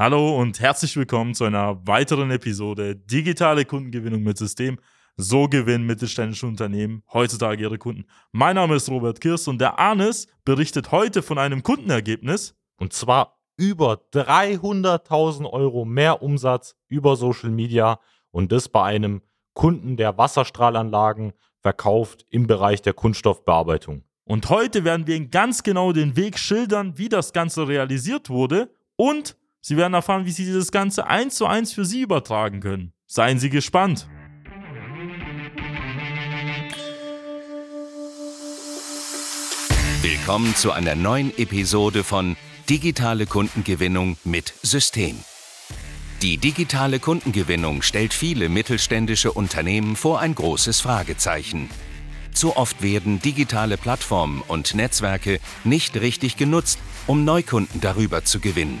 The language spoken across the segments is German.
Hallo und herzlich willkommen zu einer weiteren Episode Digitale Kundengewinnung mit System. So gewinnen mittelständische Unternehmen heutzutage ihre Kunden. Mein Name ist Robert Kirst und der Arnes berichtet heute von einem Kundenergebnis. Und zwar über 300.000 Euro mehr Umsatz über Social Media und das bei einem Kunden, der Wasserstrahlanlagen verkauft im Bereich der Kunststoffbearbeitung. Und heute werden wir Ihnen ganz genau den Weg schildern, wie das Ganze realisiert wurde und Sie werden erfahren, wie Sie dieses Ganze eins zu eins für Sie übertragen können. Seien Sie gespannt. Willkommen zu einer neuen Episode von Digitale Kundengewinnung mit System. Die digitale Kundengewinnung stellt viele mittelständische Unternehmen vor ein großes Fragezeichen. Zu oft werden digitale Plattformen und Netzwerke nicht richtig genutzt, um Neukunden darüber zu gewinnen.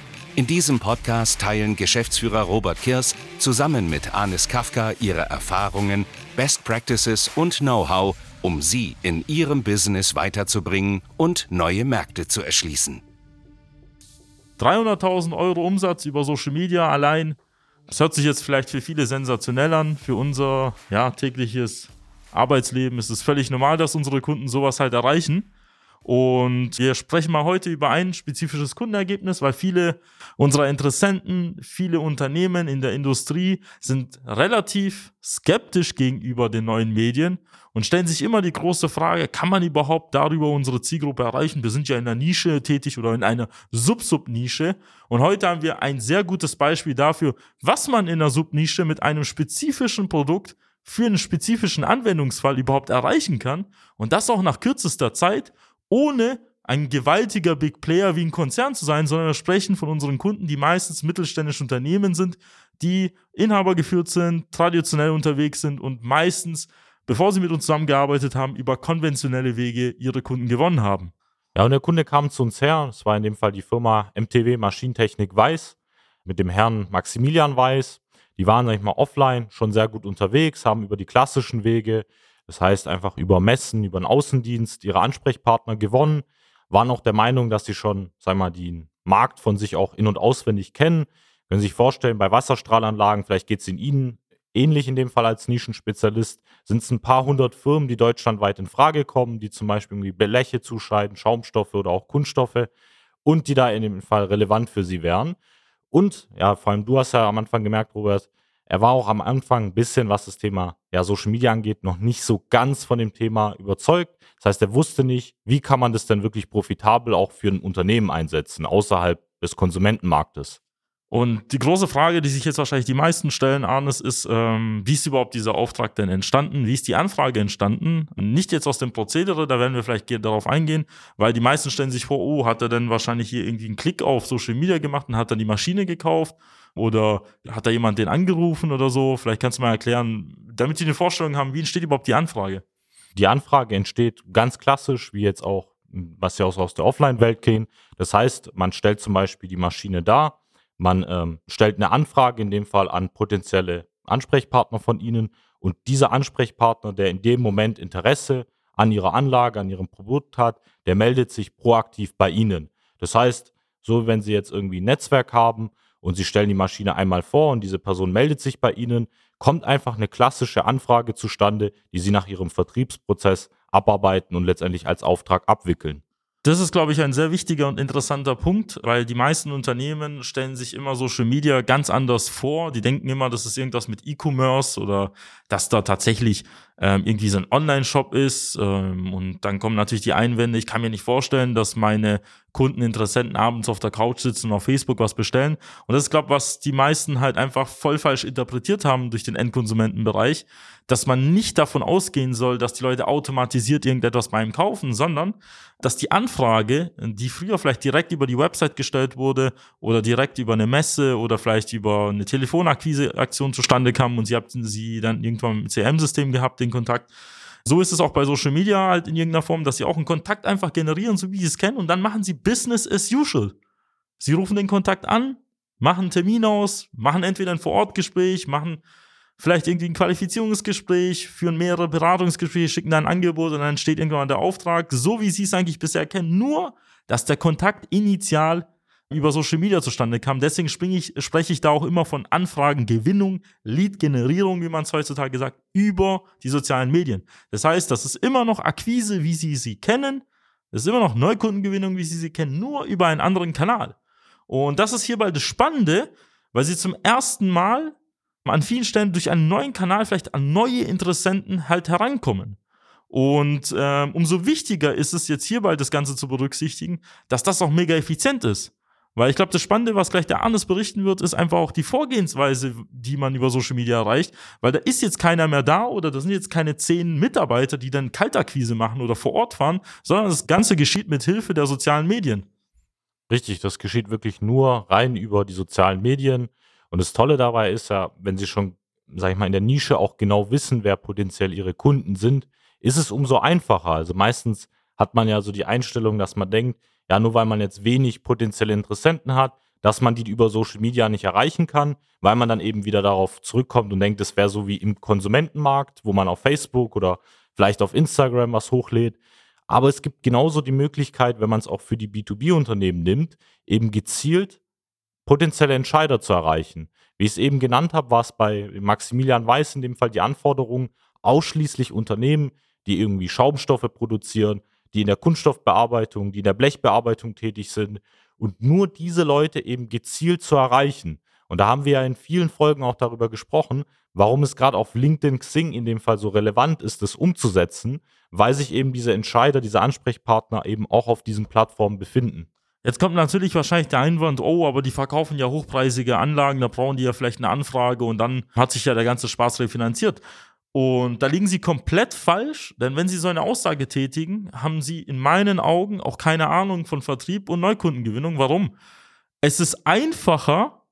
In diesem Podcast teilen Geschäftsführer Robert Kirs zusammen mit Anis Kafka ihre Erfahrungen, Best Practices und Know-how, um sie in ihrem Business weiterzubringen und neue Märkte zu erschließen. 300.000 Euro Umsatz über Social Media allein. Das hört sich jetzt vielleicht für viele sensationell an. Für unser ja, tägliches Arbeitsleben ist es völlig normal, dass unsere Kunden sowas halt erreichen. Und wir sprechen mal heute über ein spezifisches Kundenergebnis, weil viele unserer Interessenten, viele Unternehmen in der Industrie sind relativ skeptisch gegenüber den neuen Medien und stellen sich immer die große Frage, kann man überhaupt darüber unsere Zielgruppe erreichen? Wir sind ja in einer Nische tätig oder in einer Sub-Sub-Nische. Und heute haben wir ein sehr gutes Beispiel dafür, was man in einer Subnische mit einem spezifischen Produkt für einen spezifischen Anwendungsfall überhaupt erreichen kann. Und das auch nach kürzester Zeit ohne ein gewaltiger Big Player wie ein Konzern zu sein, sondern wir sprechen von unseren Kunden, die meistens mittelständische Unternehmen sind, die inhabergeführt sind, traditionell unterwegs sind und meistens, bevor sie mit uns zusammengearbeitet haben, über konventionelle Wege ihre Kunden gewonnen haben. Ja, und der Kunde kam zu uns her, das war in dem Fall die Firma MTW Maschinentechnik Weiß mit dem Herrn Maximilian Weiß. Die waren, sag ich mal, offline schon sehr gut unterwegs, haben über die klassischen Wege das heißt einfach über Messen, über den Außendienst ihre Ansprechpartner gewonnen, waren auch der Meinung, dass sie schon, sag mal, den Markt von sich auch in- und auswendig kennen. Können Sie sich vorstellen, bei Wasserstrahlanlagen, vielleicht geht es in Ihnen ähnlich in dem Fall als Nischenspezialist, sind es ein paar hundert Firmen, die deutschlandweit in Frage kommen, die zum Beispiel irgendwie Beläche zuscheiden, Schaumstoffe oder auch Kunststoffe und die da in dem Fall relevant für Sie wären. Und ja, vor allem du hast ja am Anfang gemerkt, Robert, er war auch am Anfang ein bisschen, was das Thema ja, Social Media angeht, noch nicht so ganz von dem Thema überzeugt. Das heißt, er wusste nicht, wie kann man das denn wirklich profitabel auch für ein Unternehmen einsetzen, außerhalb des Konsumentenmarktes. Und die große Frage, die sich jetzt wahrscheinlich die meisten stellen, Arnes, ist, ähm, wie ist überhaupt dieser Auftrag denn entstanden? Wie ist die Anfrage entstanden? Nicht jetzt aus dem Prozedere, da werden wir vielleicht darauf eingehen, weil die meisten stellen sich vor, oh, hat er denn wahrscheinlich hier irgendwie einen Klick auf Social Media gemacht und hat dann die Maschine gekauft? Oder hat da jemand den angerufen oder so? Vielleicht kannst du mal erklären, damit Sie eine Vorstellung haben, wie entsteht überhaupt die Anfrage? Die Anfrage entsteht ganz klassisch, wie jetzt auch, was ja auch aus der Offline-Welt gehen. Das heißt, man stellt zum Beispiel die Maschine dar, man ähm, stellt eine Anfrage in dem Fall an potenzielle Ansprechpartner von Ihnen und dieser Ansprechpartner, der in dem Moment Interesse an Ihrer Anlage, an Ihrem Produkt hat, der meldet sich proaktiv bei Ihnen. Das heißt, so wenn Sie jetzt irgendwie ein Netzwerk haben und Sie stellen die Maschine einmal vor und diese Person meldet sich bei Ihnen, kommt einfach eine klassische Anfrage zustande, die Sie nach Ihrem Vertriebsprozess abarbeiten und letztendlich als Auftrag abwickeln. Das ist, glaube ich, ein sehr wichtiger und interessanter Punkt, weil die meisten Unternehmen stellen sich immer Social Media ganz anders vor. Die denken immer, das ist irgendwas mit E-Commerce oder dass da tatsächlich ähm, irgendwie so ein Online-Shop ist. Ähm, und dann kommen natürlich die Einwände, ich kann mir nicht vorstellen, dass meine Kunden, Interessenten abends auf der Couch sitzen und auf Facebook was bestellen. Und das ist, glaube ich, was die meisten halt einfach voll falsch interpretiert haben durch den Endkonsumentenbereich, dass man nicht davon ausgehen soll, dass die Leute automatisiert irgendetwas bei ihm kaufen, sondern dass die Anfrage Anfrage, die früher vielleicht direkt über die Website gestellt wurde oder direkt über eine Messe oder vielleicht über eine Telefonakquiseaktion zustande kam und sie hatten sie dann irgendwann im CM-System gehabt, den Kontakt. So ist es auch bei Social Media halt in irgendeiner Form, dass sie auch einen Kontakt einfach generieren, so wie sie es kennen, und dann machen sie Business as usual. Sie rufen den Kontakt an, machen einen Termin aus, machen entweder ein Vorortgespräch, machen vielleicht irgendwie ein Qualifizierungsgespräch, führen mehrere Beratungsgespräche, schicken dann ein Angebot und dann steht irgendwann der Auftrag, so wie sie es eigentlich bisher kennen, nur, dass der Kontakt initial über Social Media zustande kam. Deswegen ich, spreche ich da auch immer von Anfragengewinnung, Lead-Generierung, wie man es heutzutage sagt, über die sozialen Medien. Das heißt, das ist immer noch Akquise, wie Sie sie kennen. Das ist immer noch Neukundengewinnung, wie Sie sie kennen, nur über einen anderen Kanal. Und das ist hierbei das Spannende, weil Sie zum ersten Mal an vielen Stellen durch einen neuen Kanal vielleicht an neue Interessenten halt herankommen. Und äh, umso wichtiger ist es jetzt hierbei, das Ganze zu berücksichtigen, dass das auch mega effizient ist. Weil ich glaube, das Spannende, was gleich der Arnes berichten wird, ist einfach auch die Vorgehensweise, die man über Social Media erreicht. Weil da ist jetzt keiner mehr da oder da sind jetzt keine zehn Mitarbeiter, die dann Kaltakquise machen oder vor Ort fahren, sondern das Ganze geschieht mit Hilfe der sozialen Medien. Richtig, das geschieht wirklich nur rein über die sozialen Medien. Und das Tolle dabei ist ja, wenn Sie schon, sag ich mal, in der Nische auch genau wissen, wer potenziell Ihre Kunden sind, ist es umso einfacher. Also meistens hat man ja so die Einstellung, dass man denkt, ja, nur weil man jetzt wenig potenzielle Interessenten hat, dass man die über Social Media nicht erreichen kann, weil man dann eben wieder darauf zurückkommt und denkt, es wäre so wie im Konsumentenmarkt, wo man auf Facebook oder vielleicht auf Instagram was hochlädt. Aber es gibt genauso die Möglichkeit, wenn man es auch für die B2B-Unternehmen nimmt, eben gezielt potenzielle Entscheider zu erreichen. Wie ich es eben genannt habe, war es bei Maximilian Weiß in dem Fall die Anforderung, ausschließlich Unternehmen, die irgendwie Schaumstoffe produzieren, die in der Kunststoffbearbeitung, die in der Blechbearbeitung tätig sind und nur diese Leute eben gezielt zu erreichen. Und da haben wir ja in vielen Folgen auch darüber gesprochen, warum es gerade auf LinkedIn Xing in dem Fall so relevant ist, das umzusetzen, weil sich eben diese Entscheider, diese Ansprechpartner eben auch auf diesen Plattformen befinden. Jetzt kommt natürlich wahrscheinlich der Einwand, oh, aber die verkaufen ja hochpreisige Anlagen, da brauchen die ja vielleicht eine Anfrage und dann hat sich ja der ganze Spaß refinanziert. Und da liegen sie komplett falsch, denn wenn sie so eine Aussage tätigen, haben sie in meinen Augen auch keine Ahnung von Vertrieb und Neukundengewinnung. Warum? Es ist einfacher,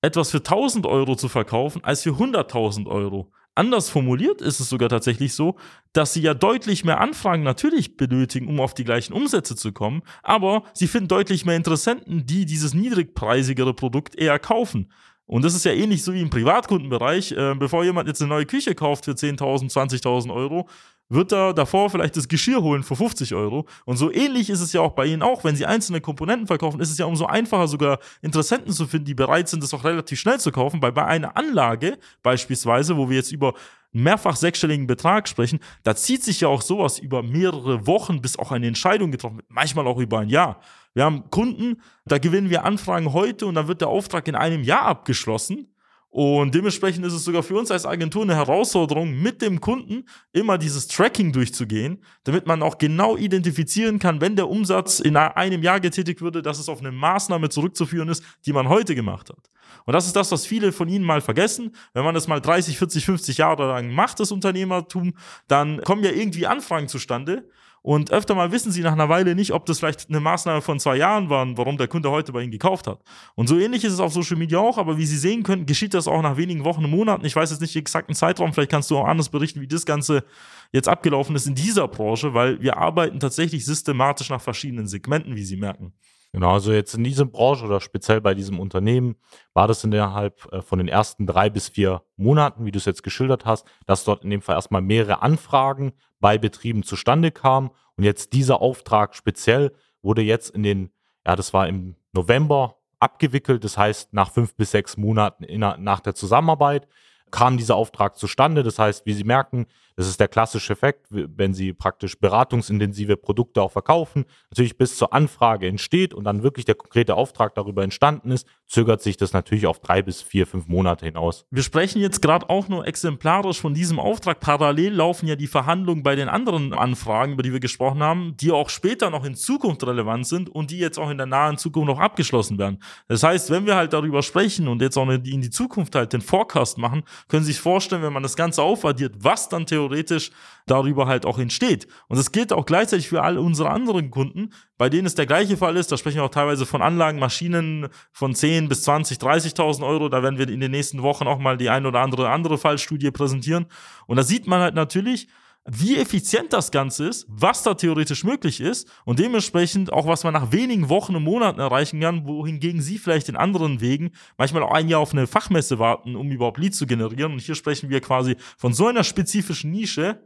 etwas für 1000 Euro zu verkaufen, als für 100.000 Euro. Anders formuliert ist es sogar tatsächlich so, dass sie ja deutlich mehr Anfragen natürlich benötigen, um auf die gleichen Umsätze zu kommen, aber sie finden deutlich mehr Interessenten, die dieses niedrigpreisigere Produkt eher kaufen. Und das ist ja ähnlich so wie im Privatkundenbereich. Äh, bevor jemand jetzt eine neue Küche kauft für 10.000, 20.000 Euro, wird er davor vielleicht das Geschirr holen für 50 Euro. Und so ähnlich ist es ja auch bei Ihnen auch. Wenn Sie einzelne Komponenten verkaufen, ist es ja umso einfacher, sogar Interessenten zu finden, die bereit sind, das auch relativ schnell zu kaufen. Weil bei einer Anlage beispielsweise, wo wir jetzt über mehrfach sechsstelligen Betrag sprechen, da zieht sich ja auch sowas über mehrere Wochen, bis auch eine Entscheidung getroffen wird, manchmal auch über ein Jahr. Wir haben Kunden, da gewinnen wir Anfragen heute und dann wird der Auftrag in einem Jahr abgeschlossen. Und dementsprechend ist es sogar für uns als Agentur eine Herausforderung, mit dem Kunden immer dieses Tracking durchzugehen, damit man auch genau identifizieren kann, wenn der Umsatz in einem Jahr getätigt würde, dass es auf eine Maßnahme zurückzuführen ist, die man heute gemacht hat. Und das ist das, was viele von Ihnen mal vergessen. Wenn man das mal 30, 40, 50 Jahre lang macht, das Unternehmertum, dann kommen ja irgendwie Anfragen zustande. Und öfter mal wissen sie nach einer Weile nicht, ob das vielleicht eine Maßnahme von zwei Jahren war, warum der Kunde heute bei ihnen gekauft hat. Und so ähnlich ist es auf Social Media auch, aber wie Sie sehen können, geschieht das auch nach wenigen Wochen und Monaten. Ich weiß jetzt nicht den exakten Zeitraum, vielleicht kannst du auch anders berichten, wie das Ganze jetzt abgelaufen ist in dieser Branche, weil wir arbeiten tatsächlich systematisch nach verschiedenen Segmenten, wie Sie merken. Genau, also jetzt in dieser Branche oder speziell bei diesem Unternehmen war das innerhalb äh, von den ersten drei bis vier Monaten, wie du es jetzt geschildert hast, dass dort in dem Fall erstmal mehrere Anfragen bei Betrieben zustande kamen. Und jetzt dieser Auftrag speziell wurde jetzt in den, ja, das war im November abgewickelt. Das heißt, nach fünf bis sechs Monaten in, nach der Zusammenarbeit kam dieser Auftrag zustande. Das heißt, wie Sie merken, das ist der klassische Effekt, wenn Sie praktisch beratungsintensive Produkte auch verkaufen. Natürlich bis zur Anfrage entsteht und dann wirklich der konkrete Auftrag darüber entstanden ist, zögert sich das natürlich auf drei bis vier, fünf Monate hinaus. Wir sprechen jetzt gerade auch nur exemplarisch von diesem Auftrag. Parallel laufen ja die Verhandlungen bei den anderen Anfragen, über die wir gesprochen haben, die auch später noch in Zukunft relevant sind und die jetzt auch in der nahen Zukunft noch abgeschlossen werden. Das heißt, wenn wir halt darüber sprechen und jetzt auch in die Zukunft halt den Forecast machen, können Sie sich vorstellen, wenn man das Ganze aufaddiert, was dann theoretisch darüber halt auch entsteht. Und das gilt auch gleichzeitig für alle unsere anderen Kunden, bei denen es der gleiche Fall ist. Da sprechen wir auch teilweise von Anlagen, Maschinen von 10 bis 20, 30.000 Euro. Da werden wir in den nächsten Wochen auch mal die ein oder andere andere Fallstudie präsentieren. Und da sieht man halt natürlich, wie effizient das Ganze ist, was da theoretisch möglich ist und dementsprechend auch, was man nach wenigen Wochen und Monaten erreichen kann, wohingegen Sie vielleicht in anderen Wegen manchmal auch ein Jahr auf eine Fachmesse warten, um überhaupt Leads zu generieren. Und hier sprechen wir quasi von so einer spezifischen Nische,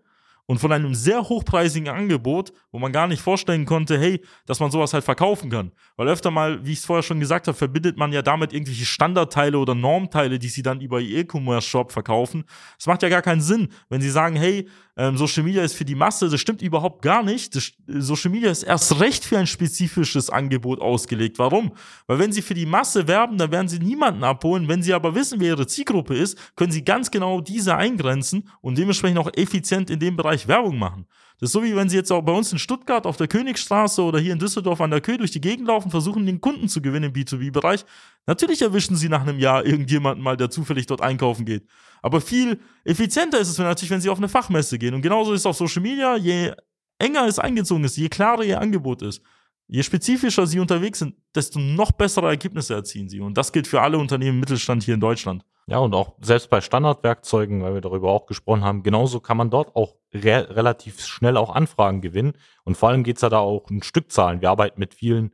und von einem sehr hochpreisigen Angebot, wo man gar nicht vorstellen konnte, hey, dass man sowas halt verkaufen kann. Weil öfter mal, wie ich es vorher schon gesagt habe, verbindet man ja damit irgendwelche Standardteile oder Normteile, die sie dann über ihr E-Commerce-Shop verkaufen. Das macht ja gar keinen Sinn, wenn sie sagen, hey, ähm, Social Media ist für die Masse, das stimmt überhaupt gar nicht. Das, Social Media ist erst recht für ein spezifisches Angebot ausgelegt. Warum? Weil wenn sie für die Masse werben, dann werden sie niemanden abholen. Wenn sie aber wissen, wer ihre Zielgruppe ist, können sie ganz genau diese eingrenzen und dementsprechend auch effizient in dem Bereich Werbung machen. Das ist so wie wenn sie jetzt auch bei uns in Stuttgart auf der Königstraße oder hier in Düsseldorf an der Köh durch die Gegend laufen, versuchen den Kunden zu gewinnen im B2B-Bereich. Natürlich erwischen sie nach einem Jahr irgendjemanden mal, der zufällig dort einkaufen geht. Aber viel effizienter ist es natürlich, wenn sie auf eine Fachmesse gehen. Und genauso ist es auf Social Media, je enger es eingezogen ist, je klarer ihr Angebot ist, je spezifischer sie unterwegs sind, desto noch bessere Ergebnisse erzielen sie. Und das gilt für alle Unternehmen im Mittelstand hier in Deutschland. Ja, und auch selbst bei Standardwerkzeugen, weil wir darüber auch gesprochen haben, genauso kann man dort auch re relativ schnell auch Anfragen gewinnen. Und vor allem geht es ja da auch um Stückzahlen. Wir arbeiten mit vielen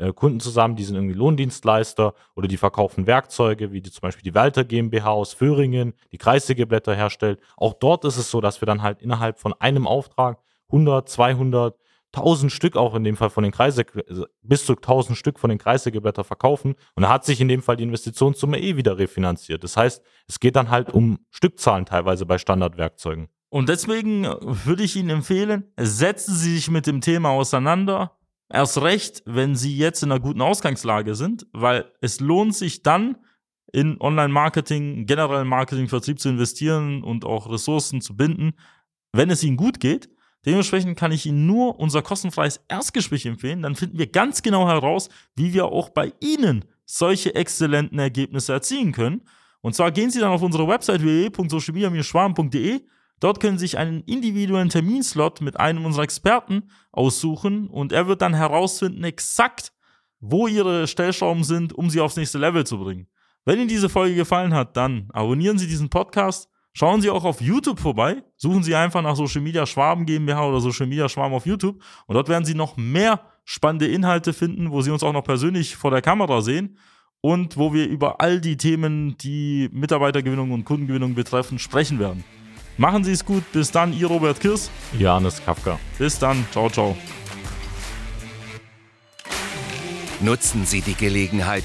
äh, Kunden zusammen, die sind irgendwie Lohndienstleister oder die verkaufen Werkzeuge, wie die, zum Beispiel die Walter GmbH aus Föhringen, die Kreissägeblätter herstellt. Auch dort ist es so, dass wir dann halt innerhalb von einem Auftrag 100, 200, 1000 Stück auch in dem Fall von den Kreise, bis zu 1000 Stück von den Kreissägeblätter verkaufen. Und da hat sich in dem Fall die Investitionssumme eh wieder refinanziert. Das heißt, es geht dann halt um Stückzahlen teilweise bei Standardwerkzeugen. Und deswegen würde ich Ihnen empfehlen, setzen Sie sich mit dem Thema auseinander. Erst recht, wenn Sie jetzt in einer guten Ausgangslage sind, weil es lohnt sich dann, in Online-Marketing, generell Marketing, Vertrieb zu investieren und auch Ressourcen zu binden, wenn es Ihnen gut geht. Dementsprechend kann ich Ihnen nur unser kostenfreies Erstgespräch empfehlen. Dann finden wir ganz genau heraus, wie wir auch bei Ihnen solche exzellenten Ergebnisse erzielen können. Und zwar gehen Sie dann auf unsere Website www.socialmedia-schwarm.de. Dort können Sie sich einen individuellen Terminslot mit einem unserer Experten aussuchen und er wird dann herausfinden exakt, wo Ihre Stellschrauben sind, um Sie aufs nächste Level zu bringen. Wenn Ihnen diese Folge gefallen hat, dann abonnieren Sie diesen Podcast Schauen Sie auch auf YouTube vorbei. Suchen Sie einfach nach Social Media Schwaben GmbH oder Social Media Schwaben auf YouTube. Und dort werden Sie noch mehr spannende Inhalte finden, wo Sie uns auch noch persönlich vor der Kamera sehen und wo wir über all die Themen, die Mitarbeitergewinnung und Kundengewinnung betreffen, sprechen werden. Machen Sie es gut. Bis dann, Ihr Robert Kirs. Janis Kafka. Bis dann. Ciao, ciao. Nutzen Sie die Gelegenheit